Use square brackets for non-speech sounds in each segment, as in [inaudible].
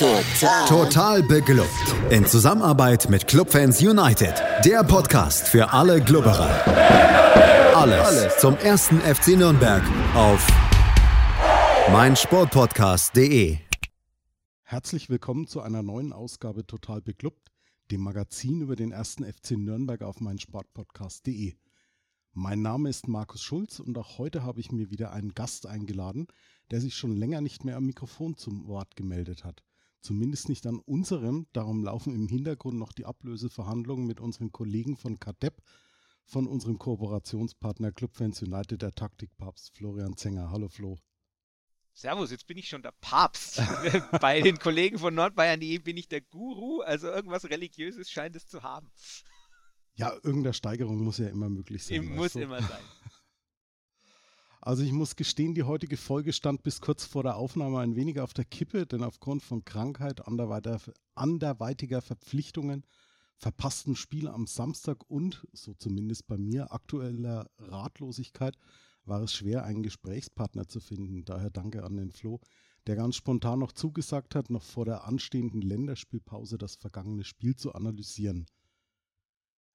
Total. Total beglückt. In Zusammenarbeit mit Clubfans United. Der Podcast für alle Glubberer. Alles, Alles zum ersten FC Nürnberg auf meinsportpodcast.de. Herzlich willkommen zu einer neuen Ausgabe Total beglückt, dem Magazin über den ersten FC Nürnberg auf meinsportpodcast.de. Mein Name ist Markus Schulz und auch heute habe ich mir wieder einen Gast eingeladen, der sich schon länger nicht mehr am Mikrofon zum Wort gemeldet hat. Zumindest nicht an unserem. Darum laufen im Hintergrund noch die Ablöseverhandlungen mit unseren Kollegen von KADEP, von unserem Kooperationspartner Clubfans United, der Taktikpapst Florian Zenger. Hallo Flo. Servus, jetzt bin ich schon der Papst. [laughs] Bei den Kollegen von Nordbayern.de bin ich der Guru, also irgendwas Religiöses scheint es zu haben. Ja, irgendeine Steigerung muss ja immer möglich sein. Muss immer sein. Also ich muss gestehen, die heutige Folge stand bis kurz vor der Aufnahme ein wenig auf der Kippe, denn aufgrund von Krankheit, anderweitiger Verpflichtungen, verpassten Spiel am Samstag und, so zumindest bei mir, aktueller Ratlosigkeit, war es schwer, einen Gesprächspartner zu finden. Daher danke an den Flo, der ganz spontan noch zugesagt hat, noch vor der anstehenden Länderspielpause das vergangene Spiel zu analysieren.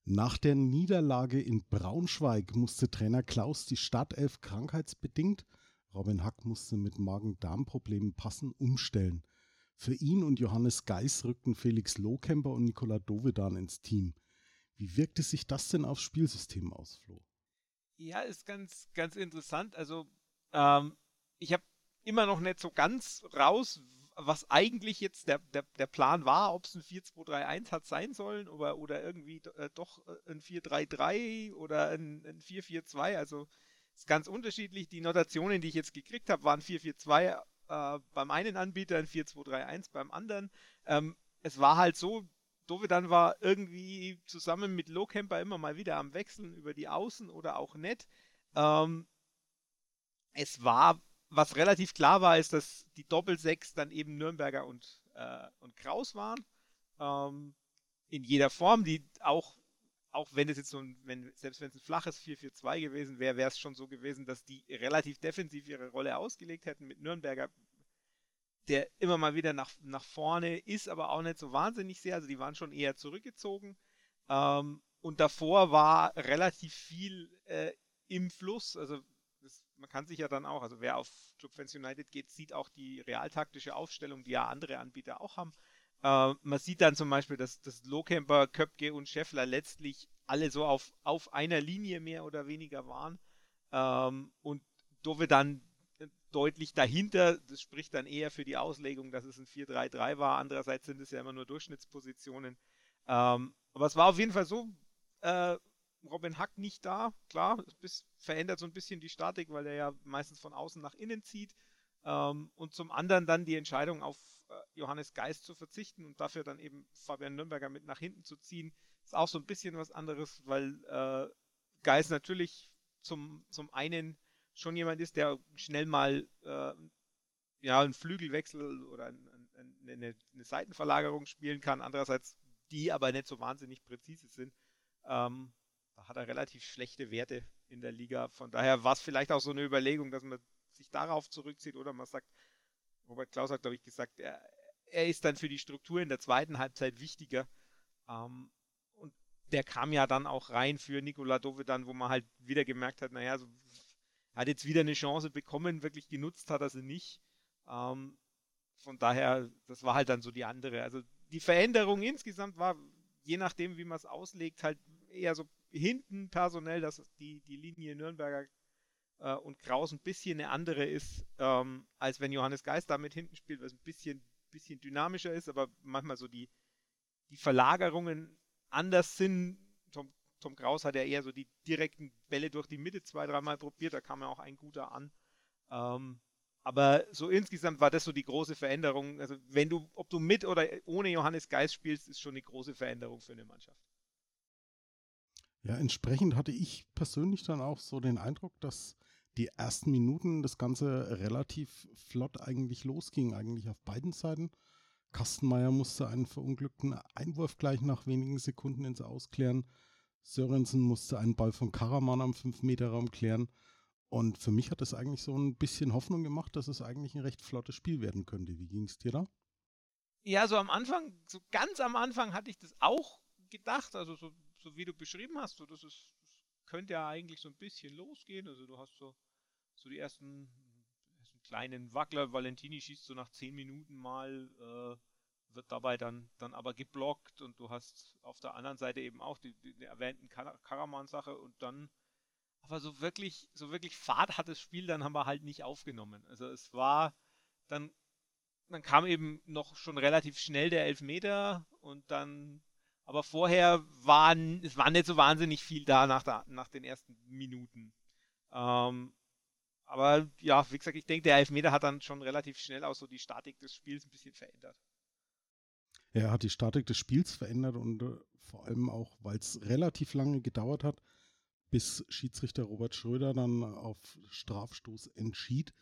Nach der Niederlage in Braunschweig musste Trainer Klaus die Startelf krankheitsbedingt, Robin Hack musste mit Magen-Darm-Problemen passen, umstellen. Für ihn und Johannes Geis rückten Felix Lohkemper und Nikola Dovedan ins Team. Wie wirkte sich das denn aufs Spielsystem aus, Flo? Ja, ist ganz, ganz interessant. Also, ähm, ich habe immer noch nicht so ganz raus, was eigentlich jetzt der, der, der Plan war, ob es ein 4-2-3-1 hat sein sollen oder, oder irgendwie äh, doch äh, ein 4-3-3 oder ein, ein 4-4-2. Also ist ganz unterschiedlich. Die Notationen, die ich jetzt gekriegt habe, waren 4-4-2 äh, beim einen Anbieter, ein 4-2-3-1 beim anderen. Ähm, es war halt so, Dovedan war irgendwie zusammen mit Lowcamper immer mal wieder am Wechseln über die Außen oder auch nicht. Ähm, es war was relativ klar war, ist, dass die Doppelsechs dann eben Nürnberger und, äh, und Kraus waren. Ähm, in jeder Form, die auch, auch wenn es jetzt so ein, wenn, selbst wenn es ein flaches 4-4-2 gewesen wäre, wäre es schon so gewesen, dass die relativ defensiv ihre Rolle ausgelegt hätten mit Nürnberger, der immer mal wieder nach, nach vorne ist, aber auch nicht so wahnsinnig sehr. Also die waren schon eher zurückgezogen. Ähm, und davor war relativ viel äh, im Fluss. Also man kann sich ja dann auch, also wer auf Clubfans United geht, sieht auch die realtaktische Aufstellung, die ja andere Anbieter auch haben. Äh, man sieht dann zum Beispiel, dass, dass Lohkemper, Köpke und Scheffler letztlich alle so auf, auf einer Linie mehr oder weniger waren. Ähm, und Dove dann deutlich dahinter, das spricht dann eher für die Auslegung, dass es ein 4-3-3 war. Andererseits sind es ja immer nur Durchschnittspositionen. Ähm, aber es war auf jeden Fall so, äh, Robin Hack nicht da. Klar, es verändert so ein bisschen die Statik, weil er ja meistens von außen nach innen zieht. Ähm, und zum anderen dann die Entscheidung auf äh, Johannes Geist zu verzichten und dafür dann eben Fabian Nürnberger mit nach hinten zu ziehen, ist auch so ein bisschen was anderes, weil äh, Geist natürlich zum, zum einen schon jemand ist, der schnell mal äh, ja, einen Flügelwechsel oder ein, ein, eine, eine, Seitenverlagerung spielen kann, andererseits die aber nicht so wahnsinnig präzise sind. Ähm, hat er relativ schlechte Werte in der Liga. Von daher war es vielleicht auch so eine Überlegung, dass man sich darauf zurückzieht oder man sagt, Robert Klaus hat, glaube ich, gesagt, er, er, ist dann für die Struktur in der zweiten Halbzeit wichtiger. Ähm, und der kam ja dann auch rein für Nikola Dovedan, wo man halt wieder gemerkt hat, naja, so, er hat jetzt wieder eine Chance bekommen, wirklich genutzt hat er sie nicht. Ähm, von daher, das war halt dann so die andere. Also die Veränderung insgesamt war, je nachdem, wie man es auslegt, halt eher so hinten personell, dass die, die Linie Nürnberger äh, und Kraus ein bisschen eine andere ist, ähm, als wenn Johannes Geist damit hinten spielt, was ein bisschen, bisschen dynamischer ist, aber manchmal so die, die Verlagerungen anders sind. Tom, Tom Kraus hat ja eher so die direkten Bälle durch die Mitte zwei, dreimal probiert, da kam ja auch ein guter an. Ähm, aber so insgesamt war das so die große Veränderung. Also wenn du, ob du mit oder ohne Johannes Geist spielst, ist schon eine große Veränderung für eine Mannschaft. Ja, entsprechend hatte ich persönlich dann auch so den Eindruck, dass die ersten Minuten das Ganze relativ flott eigentlich losging, eigentlich auf beiden Seiten. Kastenmeier musste einen verunglückten Einwurf gleich nach wenigen Sekunden ins Ausklären. Sörensen musste einen Ball von Karaman am 5-Meter-Raum klären. Und für mich hat es eigentlich so ein bisschen Hoffnung gemacht, dass es eigentlich ein recht flottes Spiel werden könnte. Wie ging es dir da? Ja, so am Anfang, so ganz am Anfang hatte ich das auch gedacht, also so, so wie du beschrieben hast, so das ist, das könnte ja eigentlich so ein bisschen losgehen. Also du hast so, so die ersten, ersten kleinen Wackler, Valentini schießt so nach 10 Minuten mal, äh, wird dabei dann, dann aber geblockt und du hast auf der anderen Seite eben auch die, die, die erwähnten Karaman-Sache und dann aber so wirklich, so wirklich Fahrt hat das Spiel dann haben wir halt nicht aufgenommen. Also es war dann dann kam eben noch schon relativ schnell der Elfmeter und dann, aber vorher waren, es war nicht so wahnsinnig viel da nach, der, nach den ersten Minuten. Ähm, aber ja, wie gesagt, ich denke, der Elfmeter hat dann schon relativ schnell auch so die Statik des Spiels ein bisschen verändert. Er hat die Statik des Spiels verändert und äh, vor allem auch, weil es relativ lange gedauert hat, bis Schiedsrichter Robert Schröder dann auf Strafstoß entschied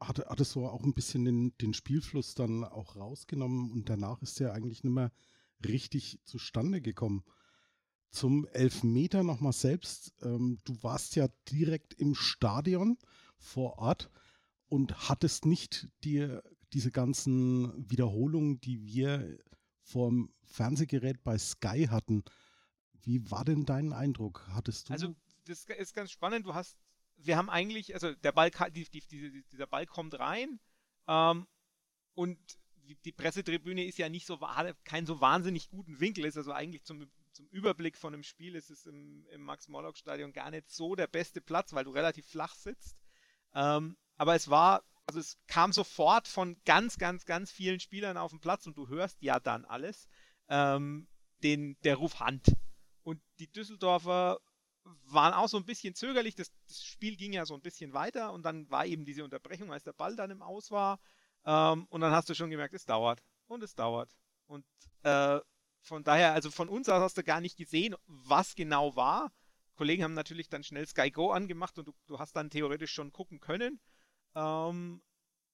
hat, hat es so auch ein bisschen den, den Spielfluss dann auch rausgenommen und danach ist er eigentlich nicht mehr richtig zustande gekommen. Zum Elfmeter nochmal selbst. Ähm, du warst ja direkt im Stadion vor Ort und hattest nicht dir diese ganzen Wiederholungen, die wir vorm Fernsehgerät bei Sky hatten. Wie war denn dein Eindruck? Hattest du. Also, das ist ganz spannend. Du hast wir haben eigentlich, also der Ball, die, die, dieser Ball kommt rein ähm, und die Pressetribüne ist ja nicht so, kein so wahnsinnig guten Winkel, ist also eigentlich zum, zum Überblick von einem Spiel ist es im, im Max-Morlock-Stadion gar nicht so der beste Platz, weil du relativ flach sitzt. Ähm, aber es war, also es kam sofort von ganz, ganz, ganz vielen Spielern auf den Platz und du hörst ja dann alles, ähm, den, der Ruf Hand. Und die Düsseldorfer waren auch so ein bisschen zögerlich. Das, das, Spiel ging ja so ein bisschen weiter und dann war eben diese Unterbrechung, als der Ball dann im Aus war. Ähm, und dann hast du schon gemerkt, es dauert und es dauert. Und äh, von daher, also von uns aus hast du gar nicht gesehen, was genau war. Kollegen haben natürlich dann schnell Sky Go angemacht und du, du hast dann theoretisch schon gucken können. Ähm,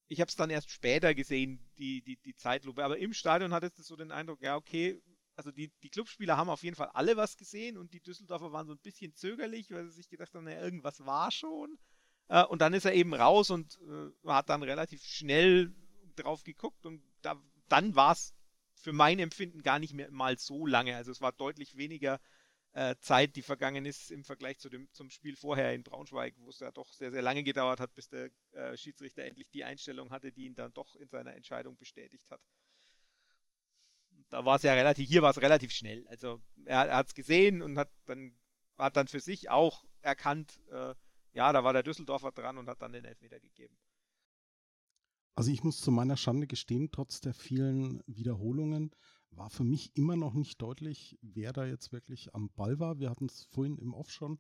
ich habe es dann erst später gesehen, die, die, die Zeitlupe. Aber im Stadion hattest du so den Eindruck, ja, okay, also die, die Clubspieler haben auf jeden Fall alle was gesehen und die Düsseldorfer waren so ein bisschen zögerlich, weil sie sich gedacht haben, naja, irgendwas war schon. Äh, und dann ist er eben raus und äh, hat dann relativ schnell drauf geguckt und da, dann war es für mein Empfinden gar nicht mehr mal so lange. Also es war deutlich weniger äh, Zeit, die vergangen ist im Vergleich zu dem, zum Spiel vorher in Braunschweig, wo es ja doch sehr, sehr lange gedauert hat, bis der äh, Schiedsrichter endlich die Einstellung hatte, die ihn dann doch in seiner Entscheidung bestätigt hat da war es ja relativ, hier war es relativ schnell. Also er, er hat es gesehen und hat dann, hat dann für sich auch erkannt, äh, ja, da war der Düsseldorfer dran und hat dann den Elfmeter gegeben. Also ich muss zu meiner Schande gestehen, trotz der vielen Wiederholungen war für mich immer noch nicht deutlich, wer da jetzt wirklich am Ball war. Wir hatten es vorhin im Off schon.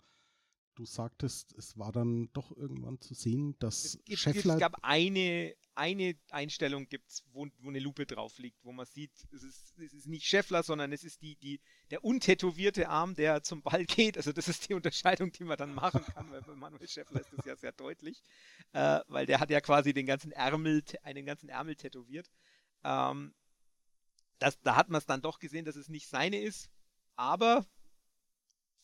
Du sagtest, es war dann doch irgendwann zu sehen, dass es gibt, Scheffler. Es gab eine, eine Einstellung, gibt's, wo, wo eine Lupe drauf liegt, wo man sieht, es ist, es ist nicht Scheffler, sondern es ist die, die, der untätowierte Arm, der zum Ball geht. Also das ist die Unterscheidung, die man dann machen kann, weil bei Manuel Scheffler ist das ja sehr deutlich, äh, weil der hat ja quasi den ganzen Ärmel, einen ganzen Ärmel tätowiert. Ähm, das, da hat man es dann doch gesehen, dass es nicht seine ist, aber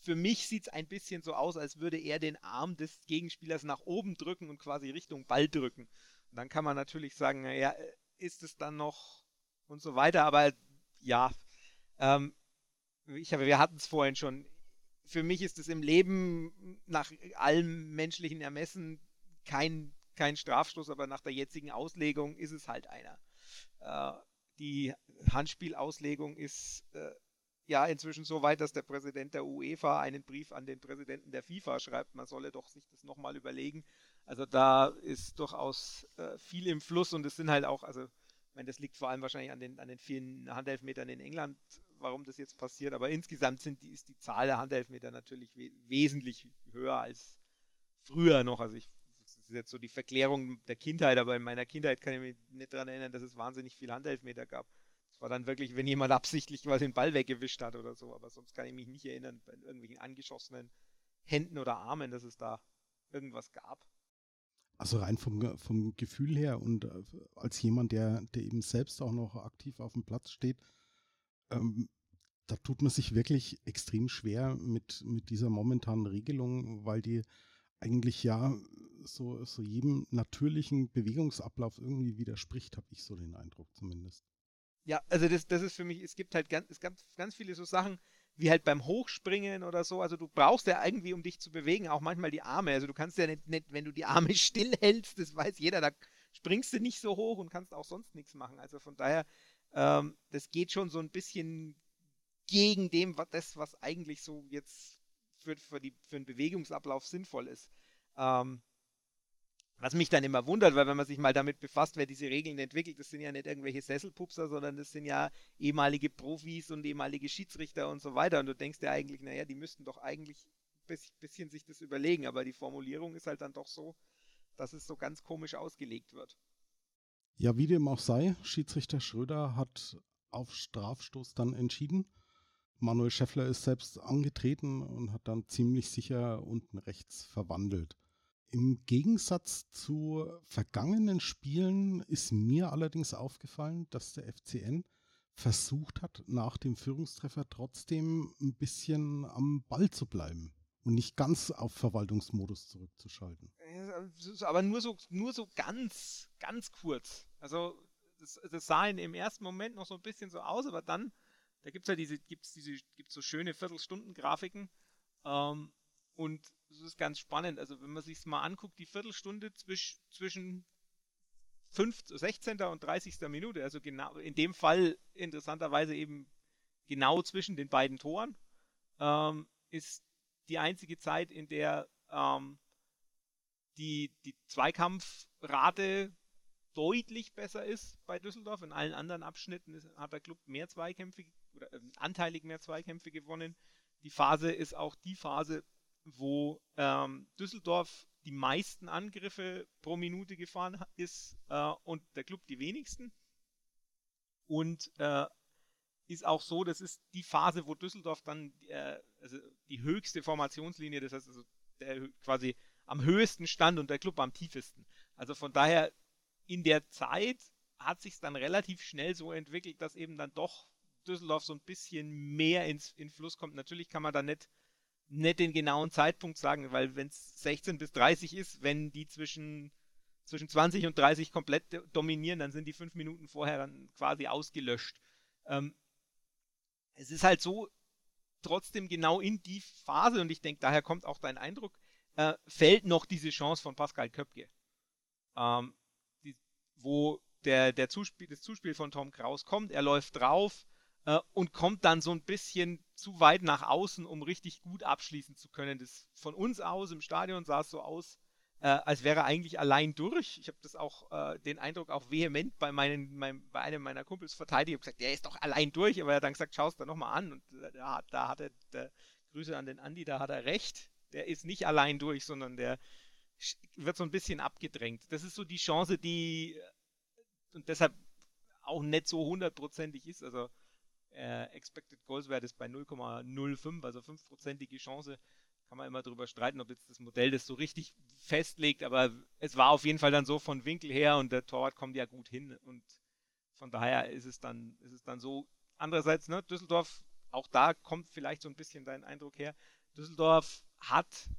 für mich sieht es ein bisschen so aus, als würde er den Arm des Gegenspielers nach oben drücken und quasi Richtung Ball drücken. Und dann kann man natürlich sagen, naja, ist es dann noch und so weiter, aber ja, ähm, ich habe, wir hatten es vorhin schon. Für mich ist es im Leben nach allem menschlichen Ermessen kein, kein Strafstoß, aber nach der jetzigen Auslegung ist es halt einer. Äh, die Handspielauslegung ist äh, ja inzwischen so weit, dass der Präsident der UEFA einen Brief an den Präsidenten der FIFA schreibt, man solle doch sich das nochmal überlegen. Also da ist durchaus äh, viel im Fluss und es sind halt auch, also ich meine, das liegt vor allem wahrscheinlich an den, an den vielen Handelfmetern in England, warum das jetzt passiert, aber insgesamt sind die, ist die Zahl der Handelfmeter natürlich we wesentlich höher als früher noch. Also ich das ist jetzt so die Verklärung der Kindheit, aber in meiner Kindheit kann ich mich nicht daran erinnern, dass es wahnsinnig viele Handelfmeter gab. Es war dann wirklich, wenn jemand [laughs] absichtlich quasi den Ball weggewischt hat oder so, aber sonst kann ich mich nicht erinnern, bei irgendwelchen angeschossenen Händen oder Armen, dass es da irgendwas gab. Also rein vom, vom Gefühl her und äh, als jemand, der, der eben selbst auch noch aktiv auf dem Platz steht, ähm, da tut man sich wirklich extrem schwer mit, mit dieser momentanen Regelung, weil die eigentlich ja so, so jedem natürlichen Bewegungsablauf irgendwie widerspricht, habe ich so den Eindruck zumindest. Ja, also das, das ist für mich, es gibt halt ganz, ganz, ganz viele so Sachen, wie halt beim Hochspringen oder so. Also du brauchst ja irgendwie, um dich zu bewegen, auch manchmal die Arme. Also du kannst ja nicht, nicht wenn du die Arme [laughs] stillhältst, das weiß jeder, da springst du nicht so hoch und kannst auch sonst nichts machen. Also von daher, ähm, das geht schon so ein bisschen gegen dem, was das, was eigentlich so jetzt für, für, die, für einen Bewegungsablauf sinnvoll ist. Ähm, was mich dann immer wundert, weil wenn man sich mal damit befasst, wer diese Regeln entwickelt, das sind ja nicht irgendwelche Sesselpupser, sondern das sind ja ehemalige Profis und ehemalige Schiedsrichter und so weiter. Und du denkst ja eigentlich, naja, die müssten doch eigentlich ein bisschen sich das überlegen, aber die Formulierung ist halt dann doch so, dass es so ganz komisch ausgelegt wird. Ja, wie dem auch sei, Schiedsrichter Schröder hat auf Strafstoß dann entschieden. Manuel Scheffler ist selbst angetreten und hat dann ziemlich sicher unten rechts verwandelt. Im Gegensatz zu vergangenen Spielen ist mir allerdings aufgefallen, dass der FCN versucht hat, nach dem Führungstreffer trotzdem ein bisschen am Ball zu bleiben und nicht ganz auf Verwaltungsmodus zurückzuschalten. Aber nur so, nur so ganz, ganz kurz. Also das, das sah im ersten Moment noch so ein bisschen so aus, aber dann, da gibt es ja diese, gibt's diese, gibt's so schöne Viertelstunden-Grafiken. Ähm, und das ist ganz spannend. Also wenn man sich mal anguckt, die Viertelstunde zwisch, zwischen 5, 16. und 30. Minute, also genau in dem Fall interessanterweise eben genau zwischen den beiden Toren, ähm, ist die einzige Zeit, in der ähm, die, die Zweikampfrate deutlich besser ist bei Düsseldorf. In allen anderen Abschnitten hat der Club mehr Zweikämpfe oder äh, anteilig mehr Zweikämpfe gewonnen. Die Phase ist auch die Phase, wo ähm, Düsseldorf die meisten Angriffe pro Minute gefahren ist äh, und der Club die wenigsten. Und äh, ist auch so, das ist die Phase, wo Düsseldorf dann äh, also die höchste Formationslinie, das heißt also der quasi am höchsten stand und der Club am tiefesten. Also von daher in der Zeit hat sich dann relativ schnell so entwickelt, dass eben dann doch Düsseldorf so ein bisschen mehr ins in Fluss kommt. Natürlich kann man da nicht nicht den genauen Zeitpunkt sagen, weil wenn es 16 bis 30 ist, wenn die zwischen, zwischen 20 und 30 komplett dominieren, dann sind die fünf Minuten vorher dann quasi ausgelöscht. Ähm, es ist halt so, trotzdem genau in die Phase, und ich denke, daher kommt auch dein Eindruck, äh, fällt noch diese Chance von Pascal Köpke. Ähm, die, wo der, der Zuspiel, das Zuspiel von Tom Kraus kommt, er läuft drauf, äh, und kommt dann so ein bisschen zu weit nach außen, um richtig gut abschließen zu können. Das von uns aus im Stadion sah es so aus, äh, als wäre er eigentlich allein durch. Ich habe das auch äh, den Eindruck auch vehement bei meinen, mein, bei einem meiner Kumpels verteidigt. Ich habe gesagt, der ist doch allein durch, aber er hat dann gesagt, schau es da nochmal an. Und da, da hat er, der, Grüße an den Andi, da hat er recht. Der ist nicht allein durch, sondern der wird so ein bisschen abgedrängt. Das ist so die Chance, die und deshalb auch nicht so hundertprozentig ist. Also äh, Expected Goals Wert ist bei 0,05, also 5%ige Chance. Kann man immer darüber streiten, ob jetzt das Modell das so richtig festlegt, aber es war auf jeden Fall dann so von Winkel her und der Torwart kommt ja gut hin und von daher ist es dann, ist es dann so. Andererseits, ne, Düsseldorf, auch da kommt vielleicht so ein bisschen dein Eindruck her. Düsseldorf hat,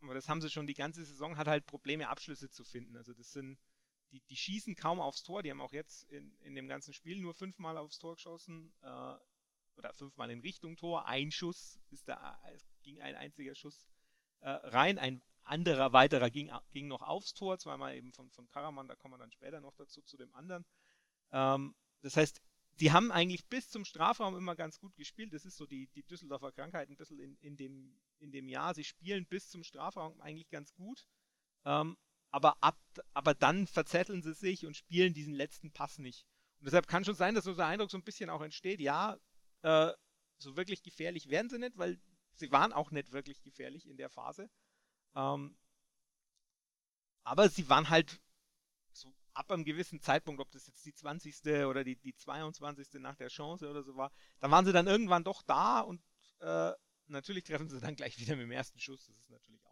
aber das haben sie schon die ganze Saison, hat halt Probleme, Abschlüsse zu finden. Also das sind die, die schießen kaum aufs Tor. Die haben auch jetzt in, in dem ganzen Spiel nur fünfmal aufs Tor geschossen. Äh, oder fünfmal in Richtung Tor. Ein Schuss ist da, es ging ein einziger Schuss äh, rein. Ein anderer weiterer ging, ging noch aufs Tor, zweimal eben von, von Karaman, da kommen wir dann später noch dazu, zu dem anderen. Ähm, das heißt, die haben eigentlich bis zum Strafraum immer ganz gut gespielt. Das ist so die, die Düsseldorfer Krankheit ein bisschen in, in, dem, in dem Jahr. Sie spielen bis zum Strafraum eigentlich ganz gut. Ähm, aber, ab, aber dann verzetteln sie sich und spielen diesen letzten Pass nicht. Und deshalb kann schon sein, dass der Eindruck so ein bisschen auch entsteht, ja, äh, so wirklich gefährlich werden sie nicht, weil sie waren auch nicht wirklich gefährlich in der Phase. Ähm, aber sie waren halt so ab einem gewissen Zeitpunkt, ob das jetzt die 20. oder die, die 22. nach der Chance oder so war, da waren sie dann irgendwann doch da und äh, natürlich treffen sie dann gleich wieder mit dem ersten Schuss. Das ist natürlich auch.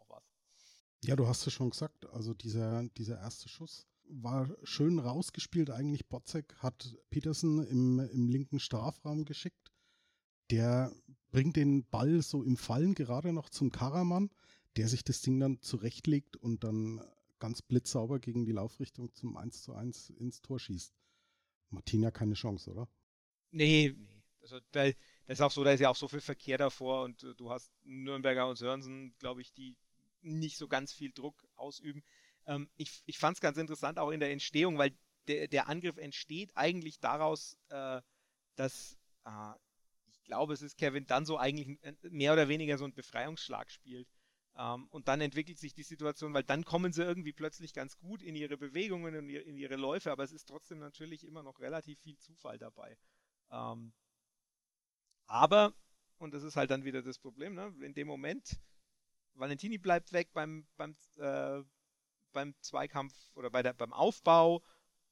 Ja, du hast es schon gesagt. Also dieser, dieser erste Schuss war schön rausgespielt. Eigentlich Botzek hat Petersen im, im linken Strafraum geschickt. Der bringt den Ball so im Fallen gerade noch zum Karaman, der sich das Ding dann zurechtlegt und dann ganz blitzsauber gegen die Laufrichtung zum 1 zu 1 ins Tor schießt. Martina keine Chance, oder? Nee, nee. Also, da, das ist auch so, da ist ja auch so viel Verkehr davor und du hast Nürnberger und Sörensen, glaube ich, die nicht so ganz viel Druck ausüben. Ähm, ich ich fand es ganz interessant auch in der Entstehung, weil der, der Angriff entsteht eigentlich daraus, äh, dass äh, ich glaube, es ist Kevin dann so eigentlich mehr oder weniger so ein Befreiungsschlag spielt. Ähm, und dann entwickelt sich die Situation, weil dann kommen sie irgendwie plötzlich ganz gut in ihre Bewegungen und in ihre Läufe, aber es ist trotzdem natürlich immer noch relativ viel Zufall dabei. Ähm, aber, und das ist halt dann wieder das Problem, ne? in dem Moment, Valentini bleibt weg beim, beim, äh, beim Zweikampf oder bei der, beim Aufbau,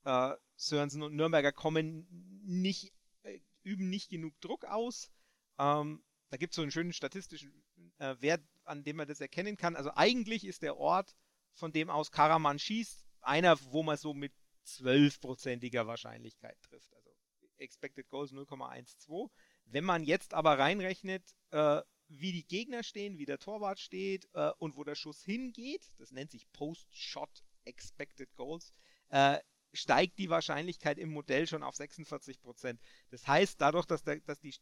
äh, Sörensen und Nürnberger kommen nicht, äh, üben nicht genug Druck aus. Ähm, da gibt es so einen schönen statistischen äh, Wert, an dem man das erkennen kann. Also eigentlich ist der Ort, von dem aus Karaman schießt, einer, wo man so mit 12%iger Wahrscheinlichkeit trifft. Also Expected Goals 0,12. Wenn man jetzt aber reinrechnet, äh, wie die Gegner stehen, wie der Torwart steht äh, und wo der Schuss hingeht, das nennt sich Post-Shot Expected Goals, äh, steigt die Wahrscheinlichkeit im Modell schon auf 46%. Das heißt, dadurch, dass der, dass die,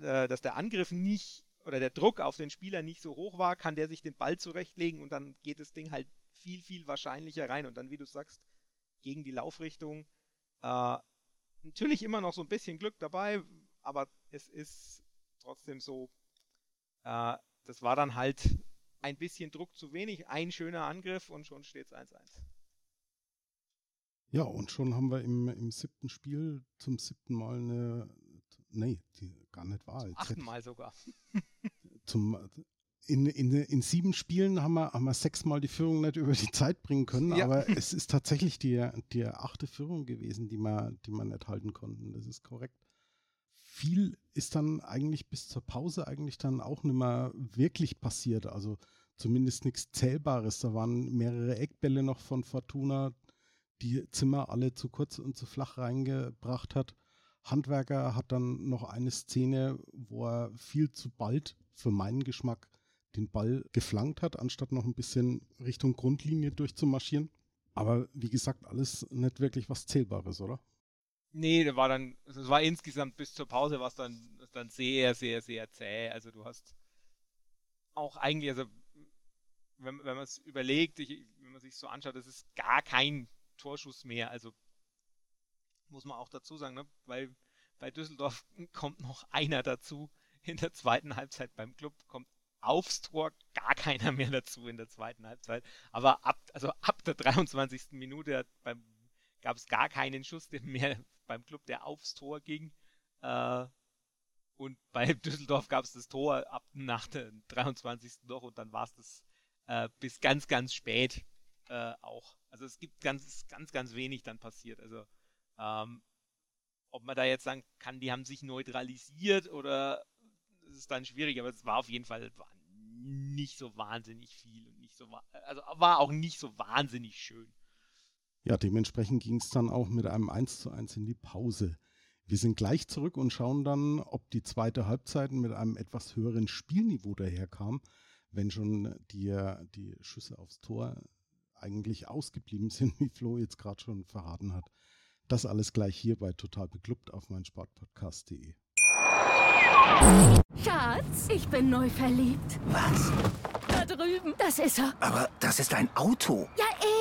äh, dass der Angriff nicht oder der Druck auf den Spieler nicht so hoch war, kann der sich den Ball zurechtlegen und dann geht das Ding halt viel, viel wahrscheinlicher rein. Und dann, wie du sagst, gegen die Laufrichtung. Äh, natürlich immer noch so ein bisschen Glück dabei, aber es ist trotzdem so, äh, das war dann halt ein bisschen Druck zu wenig, ein schöner Angriff und schon steht es 1-1. Ja, und schon haben wir im, im siebten Spiel zum siebten Mal eine, nee, die gar nicht wahr. Zum achten Mal sogar. [laughs] zum, in, in, in sieben Spielen haben wir, haben wir sechsmal die Führung nicht über die Zeit bringen können, ja. aber es ist tatsächlich die, die achte Führung gewesen, die wir, die wir nicht halten konnten. Das ist korrekt. Viel ist dann eigentlich bis zur Pause eigentlich dann auch nicht mehr wirklich passiert. Also zumindest nichts Zählbares. Da waren mehrere Eckbälle noch von Fortuna, die Zimmer alle zu kurz und zu flach reingebracht hat. Handwerker hat dann noch eine Szene, wo er viel zu bald für meinen Geschmack den Ball geflankt hat, anstatt noch ein bisschen Richtung Grundlinie durchzumarschieren. Aber wie gesagt, alles nicht wirklich was Zählbares, oder? Nee, war dann, also es war insgesamt bis zur Pause war es dann, dann sehr, sehr, sehr zäh. Also du hast auch eigentlich, also wenn, wenn man es überlegt, ich, wenn man sich so anschaut, das ist gar kein Torschuss mehr. Also muss man auch dazu sagen, ne? weil bei Düsseldorf [laughs] kommt noch einer dazu in der zweiten Halbzeit beim Club, kommt aufs Tor gar keiner mehr dazu in der zweiten Halbzeit. Aber ab, also ab der 23. Minute gab es gar keinen Schuss mehr beim Club, der aufs Tor ging. Äh, und bei [laughs] Düsseldorf gab es das Tor ab nach der 23. noch und dann war es das äh, bis ganz, ganz spät äh, auch. Also es gibt ganz, ganz, ganz wenig dann passiert. Also ähm, ob man da jetzt sagen kann, die haben sich neutralisiert oder das ist dann schwierig, aber es war auf jeden Fall nicht so wahnsinnig viel und nicht so also war auch nicht so wahnsinnig schön. Ja, dementsprechend ging es dann auch mit einem 1 zu 1 in die Pause. Wir sind gleich zurück und schauen dann, ob die zweite Halbzeit mit einem etwas höheren Spielniveau daherkam, wenn schon die, die Schüsse aufs Tor eigentlich ausgeblieben [laughs] sind, wie Flo jetzt gerade schon verraten hat. Das alles gleich hier bei Total Beklubbt auf meinsportpodcast.de. Schatz, ich bin neu verliebt. Was? Da drüben. Das ist er. Aber das ist ein Auto. Ja, eben.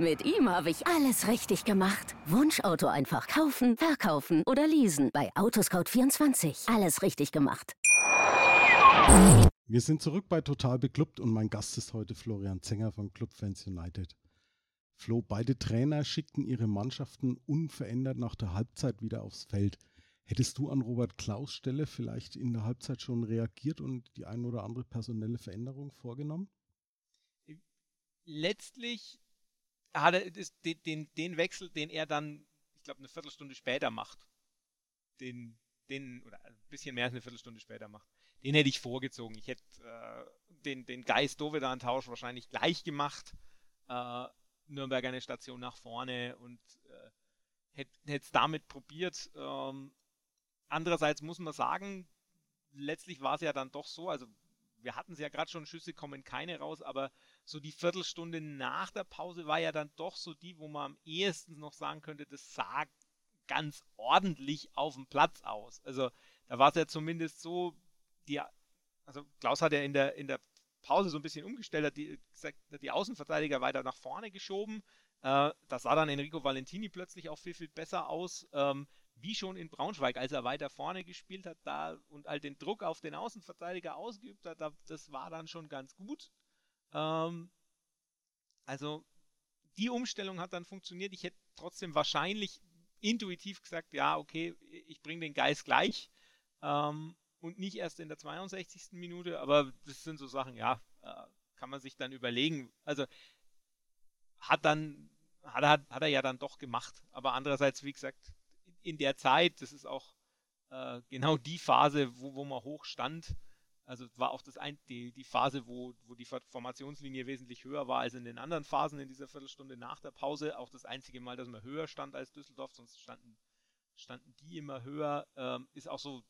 Mit ihm habe ich alles richtig gemacht. Wunschauto einfach kaufen, verkaufen oder leasen. Bei Autoscout24. Alles richtig gemacht. Wir sind zurück bei Total Beklubbt und mein Gast ist heute Florian Zenger von Clubfans United. Flo, beide Trainer schickten ihre Mannschaften unverändert nach der Halbzeit wieder aufs Feld. Hättest du an Robert Klaus Stelle vielleicht in der Halbzeit schon reagiert und die ein oder andere personelle Veränderung vorgenommen? Letztlich hat er den, den, den Wechsel, den er dann, ich glaube, eine Viertelstunde später macht, den, den, oder ein bisschen mehr als eine Viertelstunde später macht, den hätte ich vorgezogen. Ich hätte äh, den, den Geist-Dovedan-Tausch wahrscheinlich gleich gemacht. Äh, Nürnberg eine Station nach vorne und äh, hätte es damit probiert. Ähm, andererseits muss man sagen, letztlich war es ja dann doch so, also wir hatten es ja gerade schon, Schüsse kommen keine raus, aber so die Viertelstunde nach der Pause war ja dann doch so die, wo man am ehesten noch sagen könnte, das sah ganz ordentlich auf dem Platz aus. Also da war es ja zumindest so, die, also Klaus hat ja in der, in der Pause so ein bisschen umgestellt, hat die, hat die Außenverteidiger weiter nach vorne geschoben. Äh, da sah dann Enrico Valentini plötzlich auch viel, viel besser aus. Ähm, wie schon in Braunschweig, als er weiter vorne gespielt hat da und halt den Druck auf den Außenverteidiger ausgeübt hat, da, das war dann schon ganz gut. Ähm, also die Umstellung hat dann funktioniert. Ich hätte trotzdem wahrscheinlich intuitiv gesagt, ja, okay, ich bringe den Geist gleich ähm, und nicht erst in der 62. Minute, aber das sind so Sachen, ja, äh, kann man sich dann überlegen. Also hat dann, hat er, hat er ja dann doch gemacht. Aber andererseits, wie gesagt, in der Zeit, das ist auch äh, genau die Phase, wo, wo man hoch stand. Also war auch das ein, die, die Phase, wo, wo die Formationslinie wesentlich höher war als in den anderen Phasen in dieser Viertelstunde nach der Pause. Auch das einzige Mal, dass man höher stand als Düsseldorf, sonst standen, standen die immer höher. Ähm, ist auch so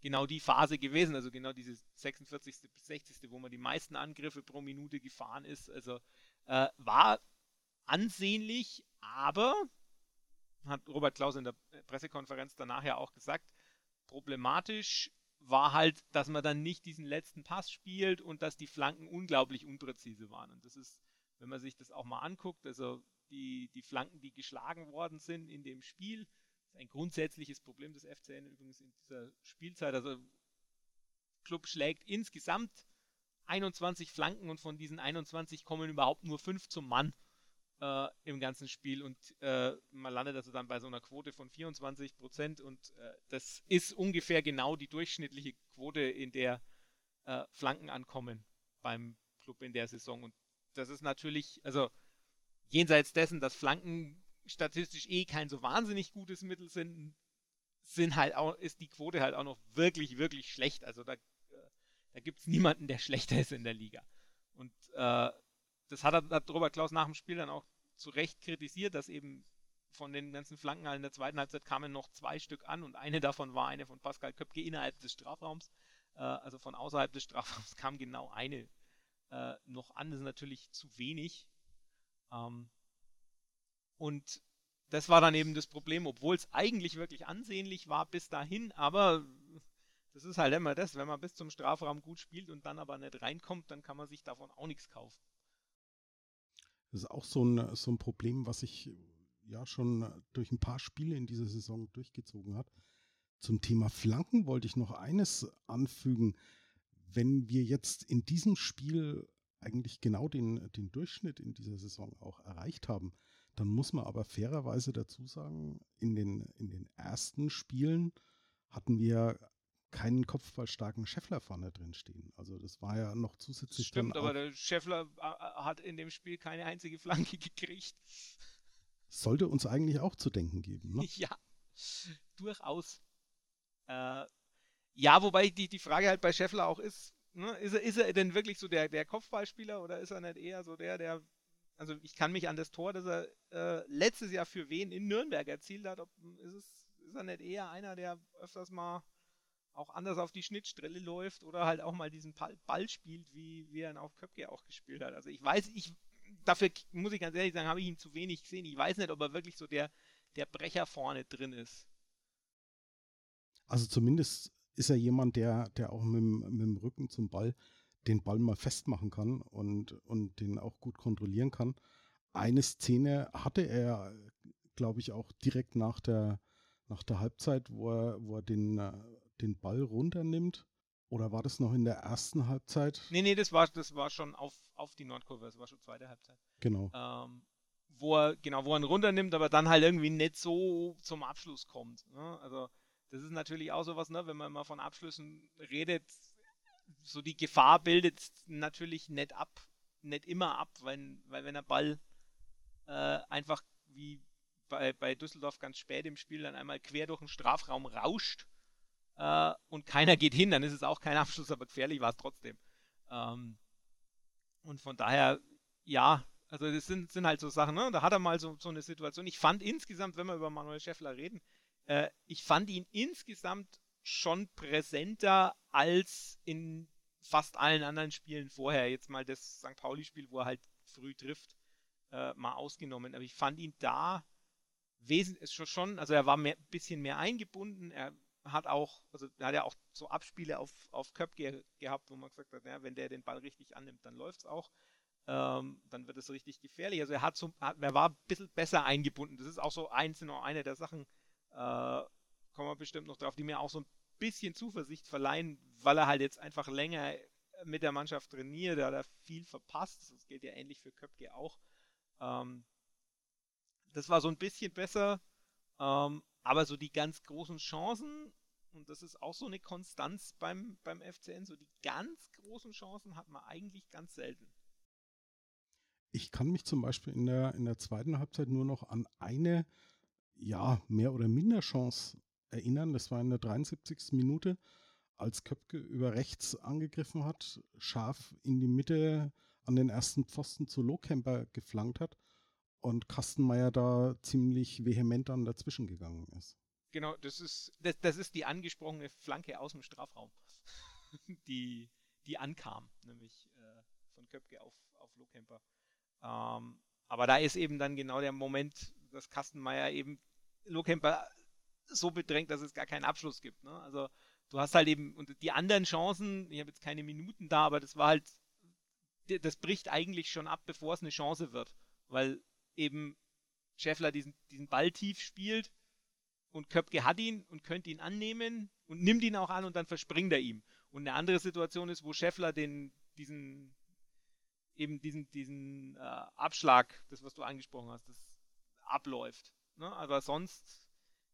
genau die Phase gewesen, also genau diese 46. bis 60. wo man die meisten Angriffe pro Minute gefahren ist. Also äh, war ansehnlich, aber hat Robert Klaus in der Pressekonferenz danach ja auch gesagt, problematisch war halt, dass man dann nicht diesen letzten Pass spielt und dass die Flanken unglaublich unpräzise waren. Und das ist, wenn man sich das auch mal anguckt, also die, die Flanken, die geschlagen worden sind in dem Spiel, ist ein grundsätzliches Problem des FCN übrigens in dieser Spielzeit. Also Club schlägt insgesamt 21 Flanken und von diesen 21 kommen überhaupt nur 5 zum Mann äh, im ganzen Spiel und äh, man landet also dann bei so einer Quote von 24 Prozent und äh, das ist ungefähr genau die durchschnittliche Quote, in der äh, Flanken ankommen beim Club in der Saison und das ist natürlich, also jenseits dessen, dass Flanken statistisch eh kein so wahnsinnig gutes Mittel sind, sind halt auch, ist die Quote halt auch noch wirklich, wirklich schlecht. Also da, äh, da gibt es niemanden, der schlechter ist in der Liga. Und äh, das hat, hat Robert Klaus nach dem Spiel dann auch zu Recht kritisiert, dass eben von den ganzen Flanken in der zweiten Halbzeit kamen noch zwei Stück an und eine davon war eine von Pascal Köpke innerhalb des Strafraums. Äh, also von außerhalb des Strafraums [laughs] kam genau eine äh, noch an. Das ist natürlich zu wenig. Ähm, und das war dann eben das Problem, obwohl es eigentlich wirklich ansehnlich war bis dahin, aber das ist halt immer das, wenn man bis zum Strafraum gut spielt und dann aber nicht reinkommt, dann kann man sich davon auch nichts kaufen. Das ist auch so ein, so ein Problem, was sich ja schon durch ein paar Spiele in dieser Saison durchgezogen hat. Zum Thema Flanken wollte ich noch eines anfügen. Wenn wir jetzt in diesem Spiel eigentlich genau den, den Durchschnitt in dieser Saison auch erreicht haben, dann muss man aber fairerweise dazu sagen, in den, in den ersten Spielen hatten wir keinen kopfballstarken Scheffler vorne drin stehen. Also das war ja noch zusätzlich. Stimmt, aber der Scheffler äh, äh, hat in dem Spiel keine einzige Flanke [laughs] gekriegt. Sollte uns eigentlich auch zu denken geben. Ne? [laughs] Ja, durchaus. Äh, ja, wobei die, die Frage halt bei Scheffler auch ist, ne, ist, er, ist er denn wirklich so der, der Kopfballspieler oder ist er nicht eher so der, der, also ich kann mich an das Tor, das er äh, letztes Jahr für wen in Nürnberg erzielt hat, ob, ist, es, ist er nicht eher einer, der öfters mal auch anders auf die Schnittstelle läuft oder halt auch mal diesen Ball spielt, wie, wie er ihn auf Köpke auch gespielt hat. Also ich weiß, ich dafür muss ich ganz ehrlich sagen, habe ich ihn zu wenig gesehen. Ich weiß nicht, ob er wirklich so der, der Brecher vorne drin ist. Also zumindest ist er jemand, der, der auch mit, mit dem Rücken zum Ball den Ball mal festmachen kann und, und den auch gut kontrollieren kann. Eine Szene hatte er, glaube ich, auch direkt nach der, nach der Halbzeit, wo er, wo er den äh, den Ball runternimmt? Oder war das noch in der ersten Halbzeit? Nee, nee, das war, das war schon auf, auf die Nordkurve, das war schon zweite Halbzeit. Genau. Ähm, wo er, genau, wo er ihn runternimmt, aber dann halt irgendwie nicht so zum Abschluss kommt. Ne? Also, das ist natürlich auch sowas, ne, wenn man mal von Abschlüssen redet, so die Gefahr bildet natürlich nicht ab, nicht immer ab, weil, weil wenn der Ball äh, einfach wie bei, bei Düsseldorf ganz spät im Spiel dann einmal quer durch den Strafraum rauscht, äh, und keiner geht hin, dann ist es auch kein Abschluss, aber gefährlich war es trotzdem. Ähm, und von daher, ja, also das sind, sind halt so Sachen, ne? Da hat er mal so, so eine Situation. Ich fand insgesamt, wenn wir über Manuel Schäffler reden, äh, ich fand ihn insgesamt schon präsenter als in fast allen anderen Spielen vorher. Jetzt mal das St. Pauli-Spiel, wo er halt früh trifft, äh, mal ausgenommen. Aber ich fand ihn da wesentlich schon, also er war ein bisschen mehr eingebunden, er hat auch, also er hat ja auch so Abspiele auf, auf Köpke gehabt, wo man gesagt hat, ja, wenn der den Ball richtig annimmt, dann läuft es auch. Ähm, dann wird es richtig gefährlich. Also er hat so, er war ein bisschen besser eingebunden. Das ist auch so eins noch eine der Sachen, äh, kommen wir bestimmt noch drauf, die mir auch so ein bisschen Zuversicht verleihen, weil er halt jetzt einfach länger mit der Mannschaft trainiert, da hat er viel verpasst. Das gilt ja ähnlich für Köpke auch. Ähm, das war so ein bisschen besser. Ähm, aber so die ganz großen Chancen, und das ist auch so eine Konstanz beim, beim FCN, so die ganz großen Chancen hat man eigentlich ganz selten. Ich kann mich zum Beispiel in der, in der zweiten Halbzeit nur noch an eine, ja, mehr oder minder Chance erinnern. Das war in der 73. Minute, als Köpke über rechts angegriffen hat, scharf in die Mitte an den ersten Pfosten zu Lohkemper geflankt hat und Kastenmeier da ziemlich vehement dann dazwischen gegangen ist. Genau, das ist, das, das ist die angesprochene Flanke aus dem Strafraum, [laughs] die, die ankam, nämlich äh, von Köpke auf, auf Lohkemper. Ähm, aber da ist eben dann genau der Moment, dass Kastenmeier eben Lohkemper so bedrängt, dass es gar keinen Abschluss gibt. Ne? Also du hast halt eben, und die anderen Chancen, ich habe jetzt keine Minuten da, aber das war halt, das bricht eigentlich schon ab, bevor es eine Chance wird. Weil eben Scheffler diesen, diesen Ball tief spielt und Köpke hat ihn und könnte ihn annehmen und nimmt ihn auch an und dann verspringt er ihm. Und eine andere Situation ist, wo Scheffler den, diesen, eben diesen, diesen äh, Abschlag, das was du angesprochen hast, das abläuft. Ne? Aber sonst,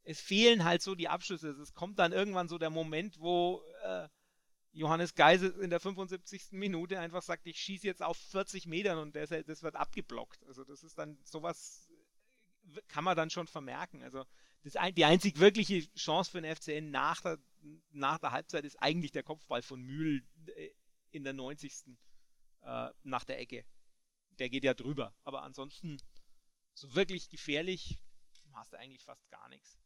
es fehlen halt so die Abschlüsse. Es kommt dann irgendwann so der Moment, wo äh, Johannes Geise in der 75. Minute einfach sagt, ich schieße jetzt auf 40 Metern und das, das wird abgeblockt. Also das ist dann sowas, kann man dann schon vermerken. Also das, die einzig wirkliche Chance für den FCN nach der, nach der Halbzeit ist eigentlich der Kopfball von Mühl äh, in der 90. Äh, nach der Ecke. Der geht ja drüber. Aber ansonsten so wirklich gefährlich hast du eigentlich fast gar nichts.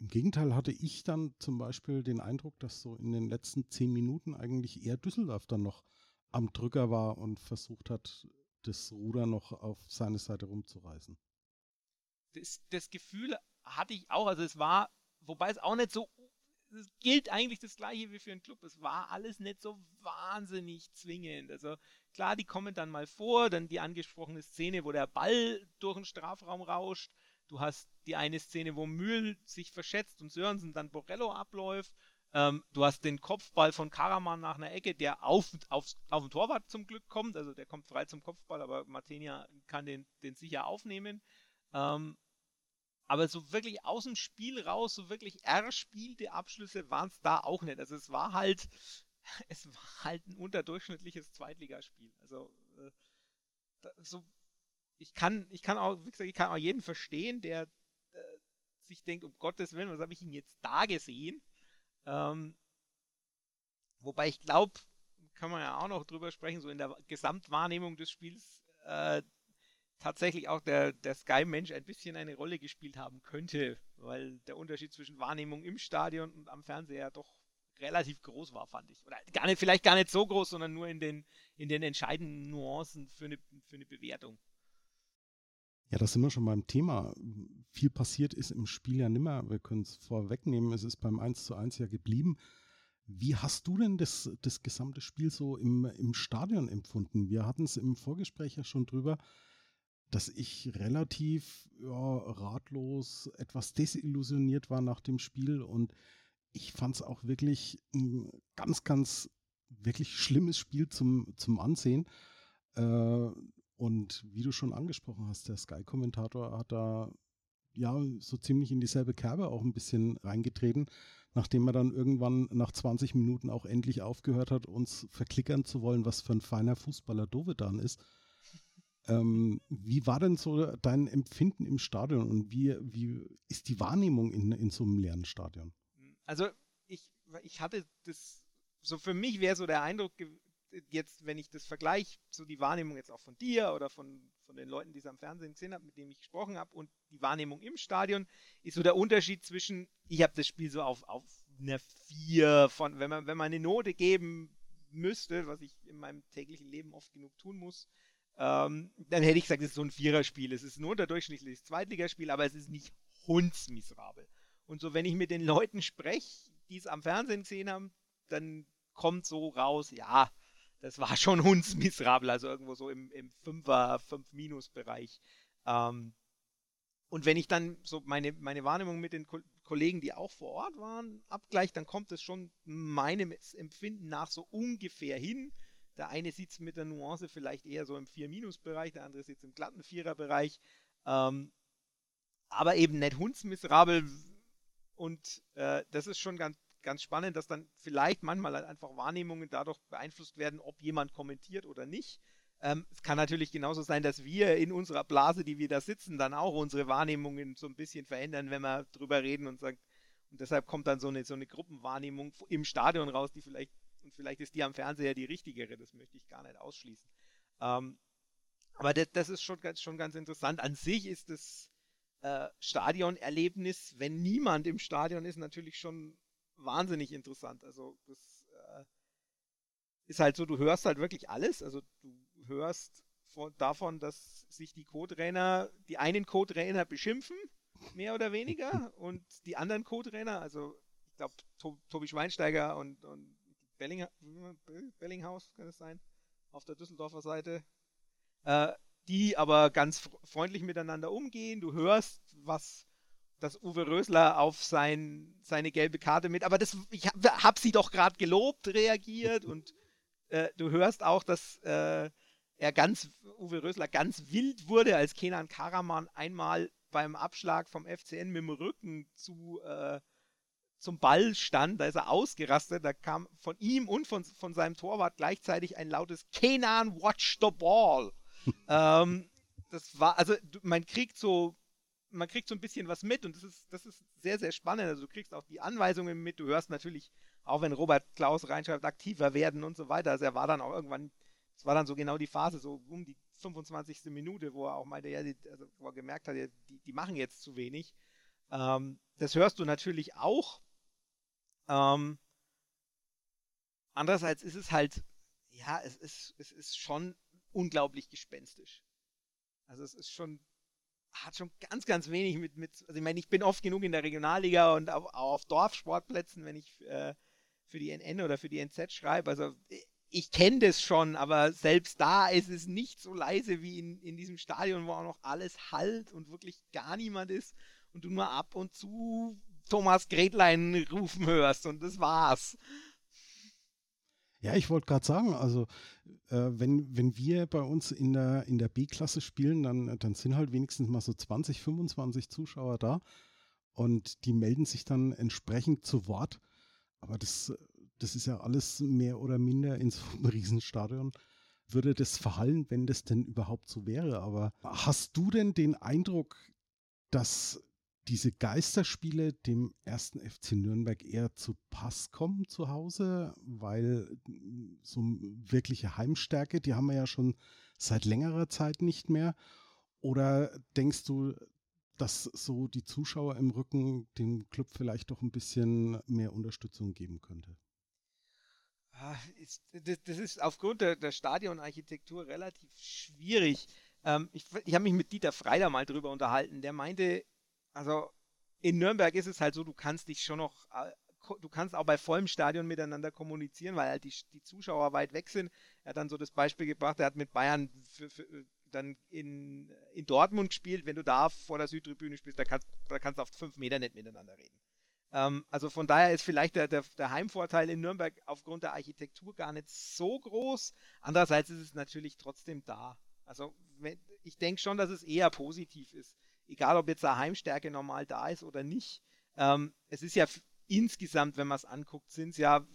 Im Gegenteil hatte ich dann zum Beispiel den Eindruck, dass so in den letzten zehn Minuten eigentlich eher Düsseldorf dann noch am Drücker war und versucht hat, das Ruder noch auf seine Seite rumzureißen. Das, das Gefühl hatte ich auch, also es war, wobei es auch nicht so, es gilt eigentlich das gleiche wie für einen Club. Es war alles nicht so wahnsinnig zwingend. Also klar, die kommen dann mal vor, dann die angesprochene Szene, wo der Ball durch den Strafraum rauscht Du hast die eine Szene, wo Mühl sich verschätzt und Sörensen dann Borello abläuft. Ähm, du hast den Kopfball von Karaman nach einer Ecke, der auf, auf, auf den Torwart zum Glück kommt. Also der kommt frei zum Kopfball, aber Martenia kann den, den sicher aufnehmen. Ähm, aber so wirklich aus dem Spiel raus, so wirklich erspielte Abschlüsse waren es da auch nicht. Also es war halt, [laughs] es war halt ein unterdurchschnittliches Zweitligaspiel. Also äh, so ich kann, ich kann auch, wie gesagt, ich kann auch jeden verstehen, der äh, sich denkt, um Gottes Willen, was habe ich ihn jetzt da gesehen? Ähm, wobei ich glaube, kann man ja auch noch drüber sprechen, so in der Gesamtwahrnehmung des Spiels äh, tatsächlich auch der, der Sky-Mensch ein bisschen eine Rolle gespielt haben könnte, weil der Unterschied zwischen Wahrnehmung im Stadion und am Fernseher doch relativ groß war, fand ich. Oder gar nicht, vielleicht gar nicht so groß, sondern nur in den, in den entscheidenden Nuancen für eine, für eine Bewertung. Ja, das sind wir schon beim Thema. Viel passiert ist im Spiel ja nimmer. Wir können es vorwegnehmen. Es ist beim 1 zu 1 ja geblieben. Wie hast du denn das, das gesamte Spiel so im, im Stadion empfunden? Wir hatten es im Vorgespräch ja schon drüber, dass ich relativ ja, ratlos, etwas desillusioniert war nach dem Spiel und ich fand es auch wirklich ein ganz, ganz wirklich schlimmes Spiel zum, zum Ansehen. Äh, und wie du schon angesprochen hast, der Sky-Kommentator hat da ja so ziemlich in dieselbe Kerbe auch ein bisschen reingetreten, nachdem er dann irgendwann nach 20 Minuten auch endlich aufgehört hat, uns verklickern zu wollen, was für ein feiner Fußballer Dovedan ist. [laughs] Ähm, wie war denn so dein Empfinden im Stadion und wie, wie ist die Wahrnehmung in, in so einem leeren Stadion? Also ich, ich hatte das, so für mich wäre so der Eindruck jetzt, wenn ich das vergleiche, so die Wahrnehmung jetzt auch von dir oder von, von den Leuten, die es am Fernsehen gesehen haben, mit denen ich gesprochen habe, und die Wahrnehmung im Stadion, ist so der Unterschied zwischen, ich habe das Spiel so auf, auf einer 4 von, wenn man, wenn man eine Note geben müsste, was ich in meinem täglichen Leben oft genug tun muss, ähm, dann hätte ich gesagt, es ist so ein Viererspiel. Es ist ein unterdurchschnittliches Zweitligaspiel, aber es ist nicht hundsmiserabel. Und so, wenn ich mit den Leuten spreche, die es am Fernsehen gesehen haben, dann kommt so raus, ja, das war schon hundsmiserabel, also irgendwo so im, im 5er, 5-Minus-Bereich. Ähm, und wenn ich dann so meine, meine Wahrnehmung mit den Ko Kollegen, die auch vor Ort waren, abgleiche, dann kommt es schon meinem Empfinden nach so ungefähr hin. Der eine sitzt mit der Nuance vielleicht eher so im 4-Minus-Bereich, der andere sitzt im glatten Vierer-Bereich. Ähm, aber eben nicht hundsmiserabel. Und äh, das ist schon ganz, ganz spannend, dass dann vielleicht manchmal halt einfach Wahrnehmungen dadurch beeinflusst werden, ob jemand kommentiert oder nicht. Ähm, es kann natürlich genauso sein, dass wir in unserer Blase, die wir da sitzen, dann auch unsere Wahrnehmungen so ein bisschen verändern, wenn wir drüber reden und sagen, und deshalb kommt dann so eine, so eine Gruppenwahrnehmung im Stadion raus, die vielleicht, und vielleicht ist die am Fernseher die richtigere, das möchte ich gar nicht ausschließen. Ähm, aber das, das, ist schon ganz, schon ganz interessant. An sich ist das äh, Stadionerlebnis, wenn niemand im Stadion ist, natürlich schon wahnsinnig interessant. Also das äh, ist halt so, du hörst halt wirklich alles. Also du hörst von, davon, dass sich die Co-Trainer, die einen Co-Trainer beschimpfen, mehr oder weniger, [laughs] und die anderen Co-Trainer, also ich glaube to Tobi Schweinsteiger und, und Belling Bellinghaus kann es sein, auf der Düsseldorfer Seite, äh, die aber ganz freundlich miteinander umgehen. Du hörst, was dass Uwe Rösler auf sein, seine gelbe Karte mit, aber das, ich habe hab sie doch gerade gelobt, reagiert und äh, du hörst auch, dass äh, er ganz, Uwe Rösler ganz wild wurde, als Kenan Karaman einmal beim Abschlag vom FCN mit dem Rücken zu, äh, zum Ball stand, da ist er ausgerastet, da kam von ihm und von, von seinem Torwart gleichzeitig ein lautes Kenan watch the ball. [laughs] ähm, das war, also man kriegt so, man kriegt so ein bisschen was mit und das ist, das ist sehr, sehr spannend. Also du kriegst auch die Anweisungen mit, du hörst natürlich, auch wenn Robert Klaus reinschreibt, aktiver werden und so weiter. Also er war dann auch irgendwann es war dann so genau die Phase, so um die 25. Minute, wo er auch meinte, ja, die, also, wo er gemerkt hat, die, die machen jetzt zu wenig. Ähm, das hörst du natürlich auch. Ähm, andererseits ist es halt, ja, es ist, es ist schon unglaublich gespenstisch. Also es ist schon, hat schon ganz, ganz wenig mit, mit also ich meine, ich bin oft genug in der Regionalliga und auch auf Dorfsportplätzen, wenn ich äh, für die NN oder für die NZ schreibe. Also ich kenne das schon, aber selbst da ist es nicht so leise wie in, in diesem Stadion, wo auch noch alles halt und wirklich gar niemand ist und du nur ab und zu Thomas Gretlein rufen hörst und das war's. Ja, ich wollte gerade sagen, also äh, wenn, wenn wir bei uns in der, in der B-Klasse spielen, dann, dann sind halt wenigstens mal so 20, 25 Zuschauer da und die melden sich dann entsprechend zu Wort. Aber das das ist ja alles mehr oder minder in so einem [laughs] Riesenstadion, würde das verhallen, wenn das denn überhaupt so wäre. Aber hast du denn den Eindruck, dass diese Geisterspiele dem ersten FC Nürnberg eher zu Pass kommen zu Hause, weil so wirkliche Heimstärke, die haben wir ja schon seit längerer Zeit nicht mehr. Oder denkst du, dass so die Zuschauer im Rücken dem Club vielleicht doch ein bisschen mehr Unterstützung geben könnte? Ah, das ist aufgrund der, der Stadionarchitektur relativ schwierig. Ähm, ich ich habe mich mit Dieter Freider mal drüber unterhalten. Der meinte, also in Nürnberg ist es halt so, du kannst dich schon noch, äh, du kannst auch bei vollem Stadion miteinander kommunizieren, weil halt die, die Zuschauer weit weg sind. Er hat dann so das Beispiel gebracht, er hat mit Bayern für, für, dann in, in Dortmund gespielt. Wenn du da vor der Südtribüne spielst, da kannst, da kannst du auf fünf Meter nicht miteinander reden. Ähm, also von daher ist vielleicht der, der, der, Heimvorteil in Nürnberg aufgrund der Architektur gar nicht so groß. Andererseits ist es natürlich trotzdem da. Also ich denke schon, dass es eher positiv ist. Egal, ob jetzt eine Heimstärke normal da ist oder nicht. Ähm, es ist ja insgesamt, wenn man es anguckt, sind es ja,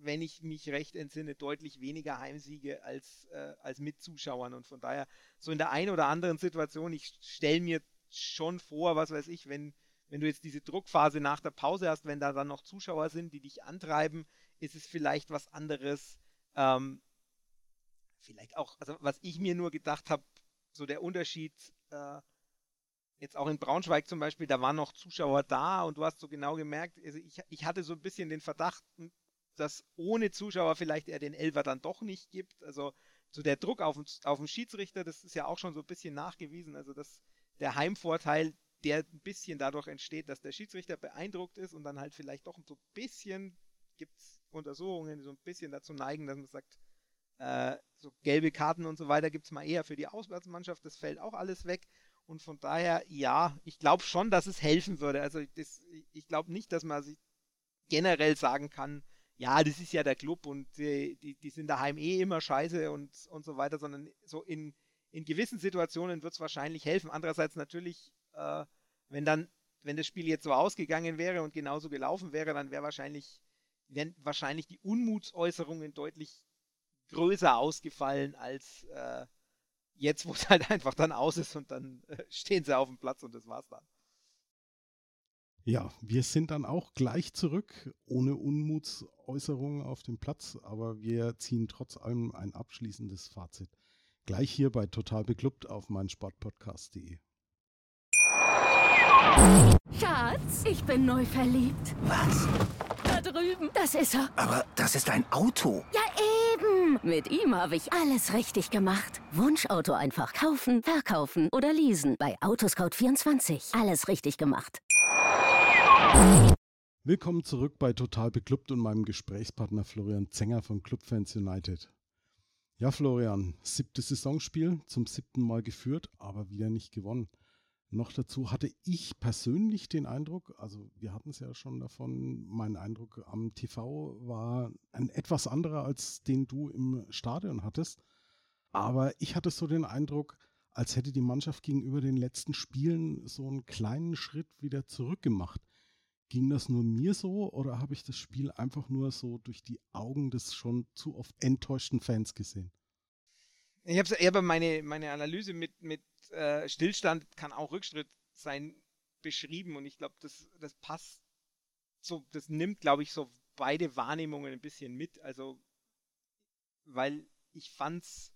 wenn ich mich recht entsinne, deutlich weniger Heimsiege als, äh, als mit Zuschauern. Und von daher, so in der einen oder anderen Situation, ich stelle mir schon vor, was weiß ich, wenn wenn du jetzt diese Druckphase nach der Pause hast, wenn da dann noch Zuschauer sind, die dich antreiben, ist es vielleicht was anderes. Ähm, vielleicht auch, also was ich mir nur gedacht habe, so der Unterschied, äh, jetzt auch in Braunschweig zum Beispiel, da waren noch Zuschauer da und du hast so genau gemerkt, also ich, ich hatte so ein bisschen den Verdacht, dass ohne Zuschauer vielleicht er den Elfer dann doch nicht gibt. Also so der Druck auf, auf den Schiedsrichter, das ist ja auch schon so ein bisschen nachgewiesen. Also dass der Heimvorteil, der ein bisschen dadurch entsteht, dass der Schiedsrichter beeindruckt ist und dann halt vielleicht doch so ein bisschen, gibt es Untersuchungen, die so ein bisschen dazu neigen, dass man sagt, äh, so gelbe Karten und so weiter gibt es mal eher für die Auswärtsmannschaft, das fällt auch alles weg. Und von daher, ja, ich glaube schon, dass es helfen würde. Also das, ich glaube nicht, dass man sich generell sagen kann, ja, das ist ja der Club und die, die, die sind daheim eh immer scheiße und, und so weiter, sondern so in, in gewissen Situationen wird es wahrscheinlich helfen. Andererseits natürlich, äh, wenn dann, wenn das Spiel jetzt so ausgegangen wäre und genauso gelaufen wäre, dann wäre wahrscheinlich, wären wahrscheinlich die Unmutsäußerungen deutlich größer ausgefallen als äh, jetzt, wo es halt einfach dann aus ist und dann äh, stehen sie auf dem Platz und das war's dann. Ja, wir sind dann auch gleich zurück, ohne Unmutsäußerungen auf dem Platz, aber wir ziehen trotz allem ein abschließendes Fazit. Gleich hier bei Total Beklubbt auf meinsportpodcast.de. Schatz, ich bin neu verliebt. Was? Da drüben. Das ist er. Aber das ist ein Auto. Ja, eben. Mit ihm habe ich alles richtig gemacht. Wunschauto einfach kaufen, verkaufen oder leasen. Bei Autoscout24. Alles richtig gemacht. Willkommen zurück bei Total Beklubbt und meinem Gesprächspartner Florian Zenger von Clubfans United. Ja, Florian, siebtes Saisonspiel, zum siebten Mal geführt, aber wieder nicht gewonnen. Noch dazu hatte ich persönlich den Eindruck, also wir hatten es ja schon davon, mein Eindruck am TV war ein etwas anderer, als den du im Stadion hattest. Aber ich hatte so den Eindruck, als hätte die Mannschaft gegenüber den letzten Spielen so einen kleinen Schritt wieder zurückgemacht. Ging das nur mir so oder habe ich das Spiel einfach nur so durch die Augen des schon zu oft enttäuschten Fans gesehen? Ich habe bei meine, meine Analyse mit, mit äh, Stillstand kann auch Rückschritt sein beschrieben und ich glaube, das, das passt so, das nimmt, glaube ich, so beide Wahrnehmungen ein bisschen mit. Also, weil ich fand's,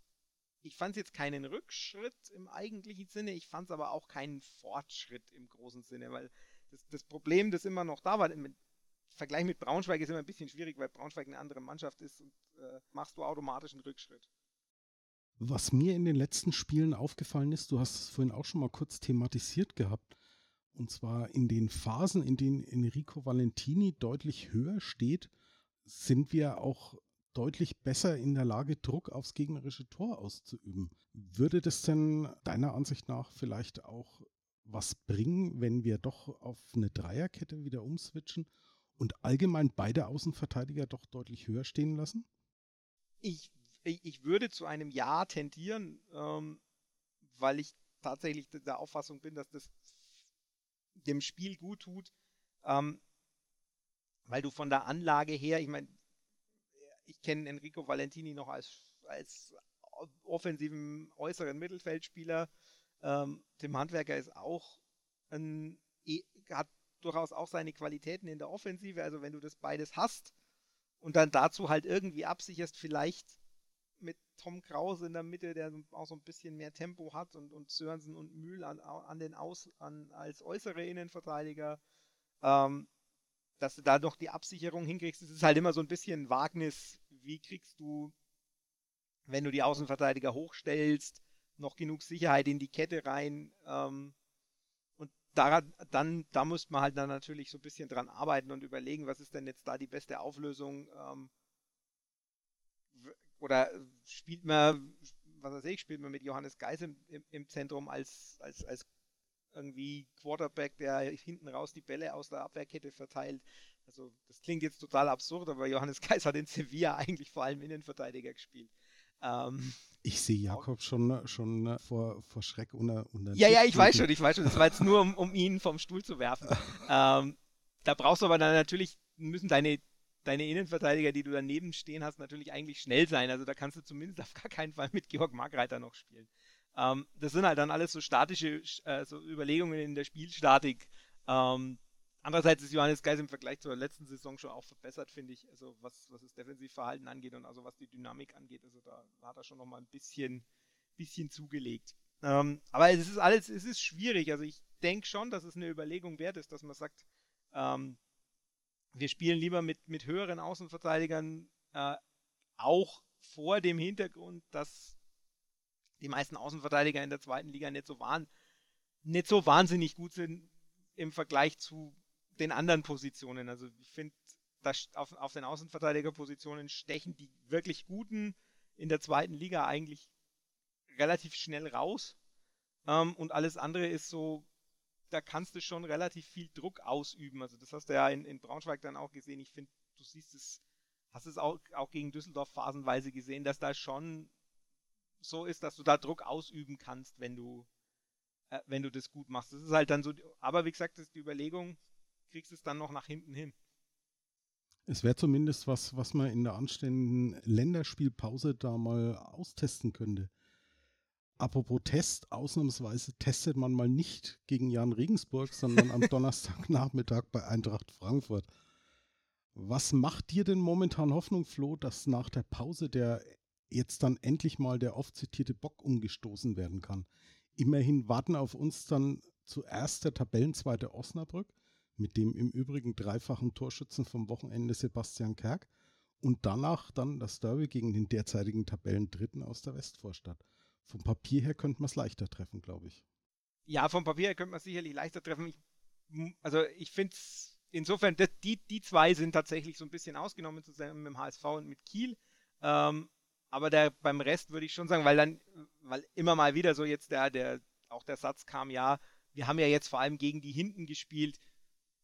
ich fand's jetzt keinen Rückschritt im eigentlichen Sinne, ich fand's aber auch keinen Fortschritt im großen Sinne, weil das, das Problem, das immer noch da war, im Vergleich mit Braunschweig ist immer ein bisschen schwierig, weil Braunschweig eine andere Mannschaft ist und äh, machst du automatisch einen Rückschritt. Was mir in den letzten Spielen aufgefallen ist, du hast es vorhin auch schon mal kurz thematisiert gehabt, und zwar in den Phasen, in denen Enrico Valentini deutlich höher steht, sind wir auch deutlich besser in der Lage, Druck aufs gegnerische Tor auszuüben. Würde das denn deiner Ansicht nach vielleicht auch was bringen, wenn wir doch auf eine Dreierkette wieder umswitchen und allgemein beide Außenverteidiger doch deutlich höher stehen lassen? Ich, ich würde zu einem Ja tendieren, ähm, weil ich tatsächlich der Auffassung bin, dass das dem Spiel gut tut, ähm, weil du von der Anlage her, ich meine, ich kenne Enrico Valentini noch als, als offensiven äußeren Mittelfeldspieler, ähm, Tim Handwerker ist auch ein, e, hat durchaus auch seine Qualitäten in der Offensive. Also wenn du das beides hast und dann dazu halt irgendwie absicherst, vielleicht mit Tom Krause in der Mitte, der auch so ein bisschen mehr Tempo hat und, und Sörensen und Mühl an, an den Aus, an, als äußere Innenverteidiger, ähm, dass du da noch die Absicherung hinkriegst. Es ist halt immer so ein bisschen Wagnis. Wie kriegst du, wenn du die Außenverteidiger hochstellst, noch genug Sicherheit in die Kette rein. Ähm, und daran, dann, da muss man halt dann natürlich so ein bisschen dran arbeiten und überlegen, was ist denn jetzt da die beste Auflösung. Ähm, oder spielt man, was weiß ich, spielt man mit Johannes Geis im, im, im Zentrum als, als, als irgendwie Quarterback, der hinten raus die Bälle aus der Abwehrkette verteilt. Also das klingt jetzt total absurd, aber Johannes Geis hat in Sevilla eigentlich vor allem Innenverteidiger gespielt. Ähm, ich sehe Jakob schon, schon vor, vor Schreck unter, unter Ja, ja, ich weiß schon, ich weiß schon. Das war jetzt nur, um, um ihn vom Stuhl zu werfen. [laughs] ähm, da brauchst du aber dann natürlich, müssen deine, deine Innenverteidiger, die du daneben stehen hast, natürlich eigentlich schnell sein. Also da kannst du zumindest [laughs] auf gar keinen Fall mit Georg Markreiter noch spielen. Ähm, das sind halt dann alles so statische äh, so Überlegungen in der Spielstatik. Ähm, Andererseits ist Johannes Geis im Vergleich zur letzten Saison schon auch verbessert, finde ich. Also was, was das Defensivverhalten angeht und also was die Dynamik angeht. Also da hat er schon nochmal ein bisschen, bisschen zugelegt. Ähm, aber es ist alles, es ist schwierig. Also ich denke schon, dass es eine Überlegung wert ist, dass man sagt, ähm, wir spielen lieber mit, mit höheren Außenverteidigern, äh, auch vor dem Hintergrund, dass die meisten Außenverteidiger in der zweiten Liga nicht so, waren, nicht so wahnsinnig gut sind im Vergleich zu den anderen Positionen. Also ich finde, auf, auf den Außenverteidigerpositionen stechen die wirklich guten in der zweiten Liga eigentlich relativ schnell raus. Ähm, und alles andere ist so, da kannst du schon relativ viel Druck ausüben. Also das hast du ja in, in Braunschweig dann auch gesehen. Ich finde, du siehst es, hast es auch, auch gegen Düsseldorf phasenweise gesehen, dass da schon so ist, dass du da Druck ausüben kannst, wenn du, äh, wenn du das gut machst. Das ist halt dann so, aber wie gesagt, das ist die Überlegung, kriegst es dann noch nach hinten hin. Es wäre zumindest was, was man in der anstehenden Länderspielpause da mal austesten könnte. Apropos Test, ausnahmsweise testet man mal nicht gegen Jan Regensburg, sondern am [laughs] Donnerstagnachmittag bei Eintracht Frankfurt. Was macht dir denn momentan Hoffnung, Flo, dass nach der Pause der jetzt dann endlich mal der oft zitierte Bock umgestoßen werden kann? Immerhin warten auf uns dann zuerst der Tabellenzweite Osnabrück, mit dem im Übrigen dreifachen Torschützen vom Wochenende Sebastian Kerk und danach dann das Derby gegen den derzeitigen Tabellendritten aus der Westvorstadt. Vom Papier her könnte man es leichter treffen, glaube ich. Ja, vom Papier her könnte man es sicherlich leichter treffen. Ich, also ich finde es insofern, die, die zwei sind tatsächlich so ein bisschen ausgenommen zusammen mit dem HSV und mit Kiel. Ähm, aber der, beim Rest würde ich schon sagen, weil dann, weil immer mal wieder so jetzt der, der, auch der Satz kam, ja, wir haben ja jetzt vor allem gegen die hinten gespielt.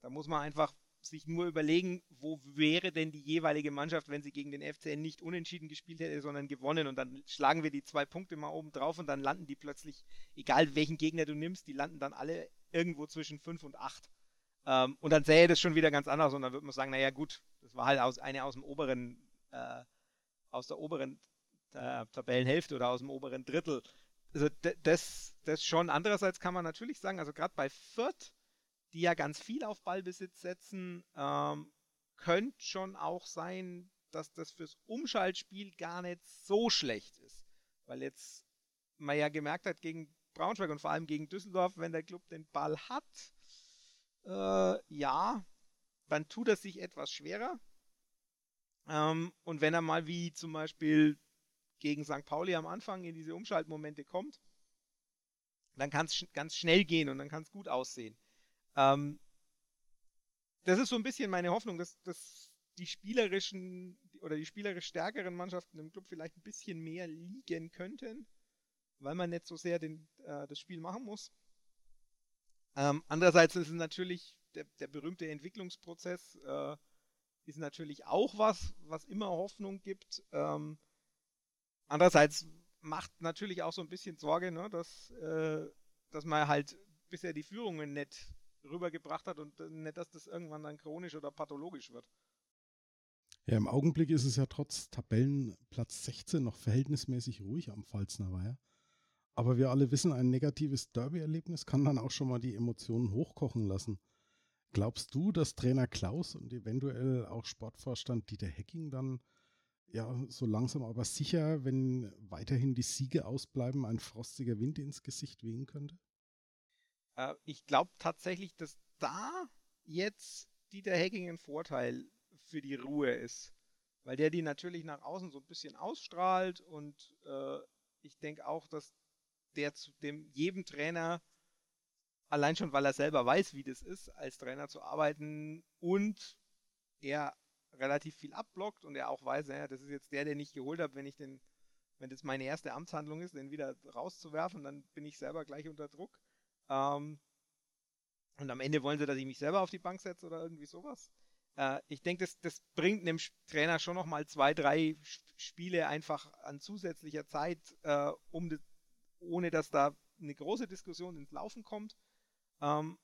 Da muss man einfach sich nur überlegen, wo wäre denn die jeweilige Mannschaft, wenn sie gegen den FCN nicht unentschieden gespielt hätte, sondern gewonnen. Und dann schlagen wir die zwei Punkte mal oben drauf und dann landen die plötzlich, egal welchen Gegner du nimmst, die landen dann alle irgendwo zwischen 5 und 8. Ähm, und dann sähe das schon wieder ganz anders und dann würde man sagen, naja gut, das war halt aus, eine aus dem oberen, äh, aus der oberen äh, Tabellenhälfte oder aus dem oberen Drittel. Also das, das schon. Andererseits kann man natürlich sagen, also gerade bei Fürth, die ja ganz viel auf Ballbesitz setzen, ähm, könnte schon auch sein, dass das fürs Umschaltspiel gar nicht so schlecht ist. Weil jetzt man ja gemerkt hat gegen Braunschweig und vor allem gegen Düsseldorf, wenn der Club den Ball hat, äh, ja, dann tut er sich etwas schwerer. Ähm, und wenn er mal wie zum Beispiel gegen St. Pauli am Anfang in diese Umschaltmomente kommt, dann kann es sch ganz schnell gehen und dann kann es gut aussehen. Ähm, das ist so ein bisschen meine Hoffnung, dass, dass die spielerischen oder die spielerisch stärkeren Mannschaften im Club vielleicht ein bisschen mehr liegen könnten, weil man nicht so sehr den, äh, das Spiel machen muss. Ähm, andererseits ist es natürlich der, der berühmte Entwicklungsprozess äh, ist natürlich auch was, was immer Hoffnung gibt. Ähm, andererseits macht natürlich auch so ein bisschen Sorge, ne, dass, äh, dass man halt bisher die Führungen nicht rübergebracht hat und nicht, dass das irgendwann dann chronisch oder pathologisch wird. Ja, im Augenblick ist es ja trotz Tabellenplatz 16 noch verhältnismäßig ruhig am Pfalzner Weiher. Aber wir alle wissen, ein negatives Derby-Erlebnis kann dann auch schon mal die Emotionen hochkochen lassen. Glaubst du, dass Trainer Klaus und eventuell auch Sportvorstand Dieter Hecking dann ja so langsam aber sicher, wenn weiterhin die Siege ausbleiben, ein frostiger Wind ins Gesicht wehen könnte? Äh, ich glaube tatsächlich, dass da jetzt Dieter Hecking ein Vorteil für die Ruhe ist. Weil der die natürlich nach außen so ein bisschen ausstrahlt und äh, ich denke auch, dass der zu dem jedem Trainer allein schon, weil er selber weiß, wie das ist, als Trainer zu arbeiten und er relativ viel abblockt und er auch weiß, ja, das ist jetzt der, den ich geholt habe, wenn ich den, wenn das meine erste Amtshandlung ist, den wieder rauszuwerfen, dann bin ich selber gleich unter Druck. Ähm, und am Ende wollen sie, dass ich mich selber auf die Bank setze oder irgendwie sowas. Äh, ich denke, das, das bringt einem Trainer schon nochmal zwei, drei Spiele einfach an zusätzlicher Zeit, äh, um das, ohne dass da eine große Diskussion ins Laufen kommt. Ähm,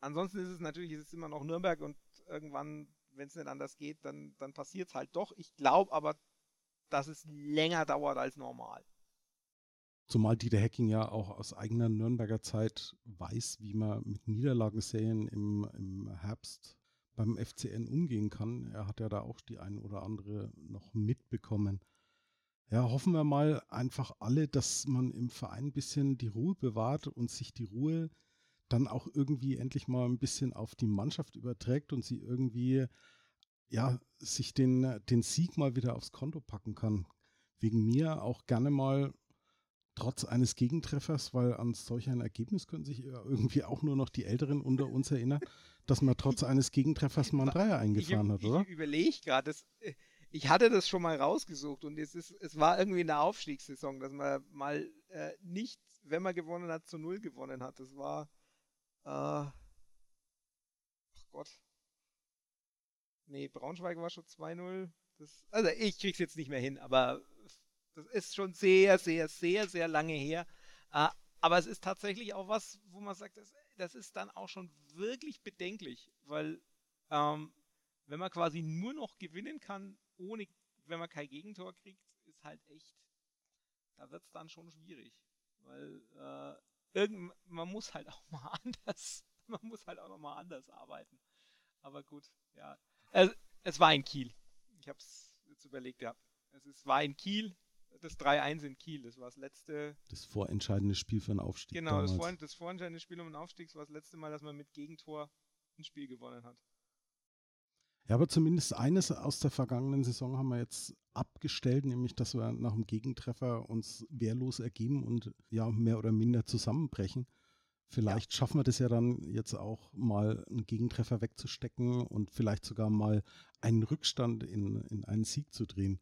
ansonsten ist es natürlich, ist es immer noch Nürnberg und irgendwann, wenn es nicht anders geht, dann, dann passiert es halt doch. Ich glaube aber, dass es länger dauert als normal. Zumal Dieter Hecking ja auch aus eigener Nürnberger Zeit weiß, wie man mit Niederlagenserien im, im Herbst beim FCN umgehen kann. Er hat ja da auch die ein oder andere noch mitbekommen. Ja, hoffen wir mal einfach alle, dass man im Verein ein bisschen die Ruhe bewahrt und sich die Ruhe dann auch irgendwie endlich mal ein bisschen auf die Mannschaft überträgt und sie irgendwie, ja, sich den, den Sieg mal wieder aufs Konto packen kann. wegen mir auch gerne mal trotz eines Gegentreffers, weil an solch ein Ergebnis können sich irgendwie auch nur noch die Älteren unter uns erinnern, dass man trotz eines Gegentreffers mal einen Dreier eingefahren ich, hat, oder? Ich überlege gerade, äh, ich hatte das schon mal rausgesucht und es, ist, es war irgendwie eine Aufstiegssaison, dass man mal äh, nicht, wenn man gewonnen hat, zu Null gewonnen hat. Das war, äh, ach Gott. Nee, Braunschweig war schon 2-0. Also ich krieg's jetzt nicht mehr hin, aber das ist schon sehr, sehr, sehr, sehr lange her. Äh, aber es ist tatsächlich auch was, wo man sagt, das, das ist dann auch schon wirklich bedenklich, weil ähm, wenn man quasi nur noch gewinnen kann, ohne, wenn man kein Gegentor kriegt, ist halt echt, da wird es dann schon schwierig. Weil äh, irgend, man muss halt auch mal [laughs] anders, man muss halt auch noch mal anders arbeiten. Aber gut, ja. Es, es war in Kiel. Ich habe es jetzt überlegt, ja. Es ist, war in Kiel, das 3-1 in Kiel, das war das letzte. Das vorentscheidende Spiel für einen Aufstieg. Genau, das, vor, das, vorentscheidende Spiel um den Aufstieg, das war das letzte Mal, dass man mit Gegentor ein Spiel gewonnen hat. Ja, aber zumindest eines aus der vergangenen Saison haben wir jetzt abgestellt, nämlich dass wir nach dem Gegentreffer uns wehrlos ergeben und ja mehr oder minder zusammenbrechen. Vielleicht ja. schaffen wir das ja dann jetzt auch mal einen Gegentreffer wegzustecken und vielleicht sogar mal einen Rückstand in, in einen Sieg zu drehen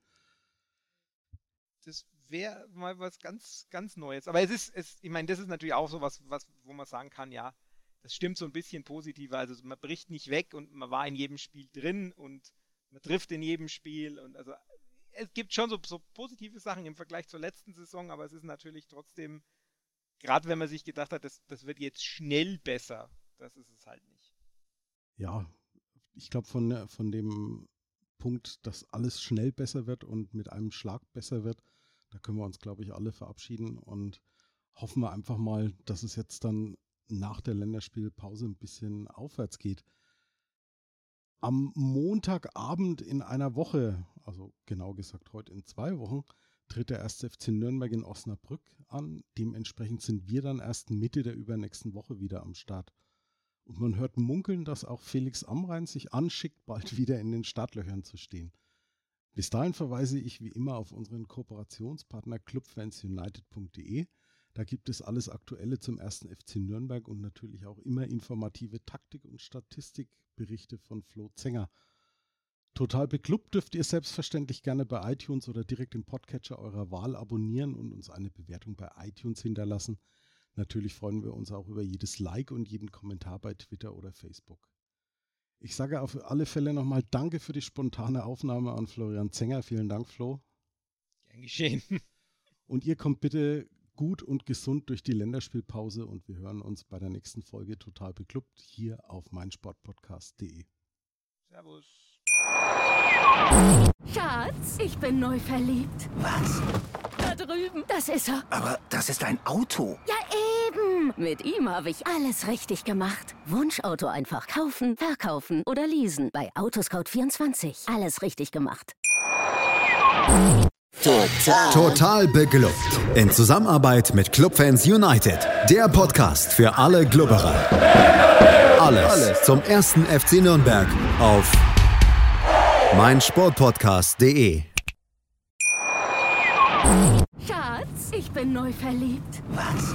das wäre mal was ganz, ganz Neues. Aber es ist, es, ich meine, das ist natürlich auch so was, was, wo man sagen kann, ja, das stimmt so ein bisschen positiver. Also man bricht nicht weg und man war in jedem Spiel drin und man trifft in jedem Spiel und also es gibt schon so, so positive Sachen im Vergleich zur letzten Saison, aber es ist natürlich trotzdem, gerade wenn man sich gedacht hat, das, das wird jetzt schnell besser, das ist es halt nicht. Ja, ich glaube, von, von dem Punkt, dass alles schnell besser wird und mit einem Schlag besser wird, da können wir uns, glaube ich, alle verabschieden und hoffen wir einfach mal, dass es jetzt dann nach der Länderspielpause ein bisschen aufwärts geht. Am Montagabend in einer Woche, also genau gesagt heute in zwei Wochen, tritt der erste FC Nürnberg in Osnabrück an. Dementsprechend sind wir dann erst Mitte der übernächsten Woche wieder am Start. Und man hört munkeln, dass auch Felix Amrein sich anschickt, bald [laughs] wieder in den Startlöchern zu stehen. Bis dahin verweise ich wie immer auf unseren Kooperationspartner clubfansunited.de. Da gibt es alles Aktuelle zum ersten FC Nürnberg und natürlich auch immer informative Taktik- und Statistikberichte von Flo Zenger. Total beklubbt dürft ihr selbstverständlich gerne bei iTunes oder direkt im Podcatcher eurer Wahl abonnieren und uns eine Bewertung bei iTunes hinterlassen. Natürlich freuen wir uns auch über jedes Like und jeden Kommentar bei Twitter oder Facebook. Ich sage auf alle Fälle nochmal Danke für die spontane Aufnahme an Florian Zenger. Vielen Dank, Flo. Gern geschehen. [laughs] Und ihr kommt bitte gut und gesund durch die Länderspielpause und wir hören uns bei der nächsten Folge total beklubbt hier auf meinsportpodcast.de. Servus. Schatz, ich bin neu verliebt. Was? Da drüben. Das ist er. Aber das ist ein Auto. Ja, eben. Mit ihm habe ich alles richtig gemacht. Wunschauto einfach kaufen, verkaufen oder leasen. Bei Autoscout24. Alles richtig gemacht. Total. Total beglückt. In Zusammenarbeit mit Clubfans United. Der Podcast für alle Glubberer. Alles, Alles zum ersten FC Nürnberg auf meinsportpodcast.de. Schatz, ich bin neu verliebt. Was?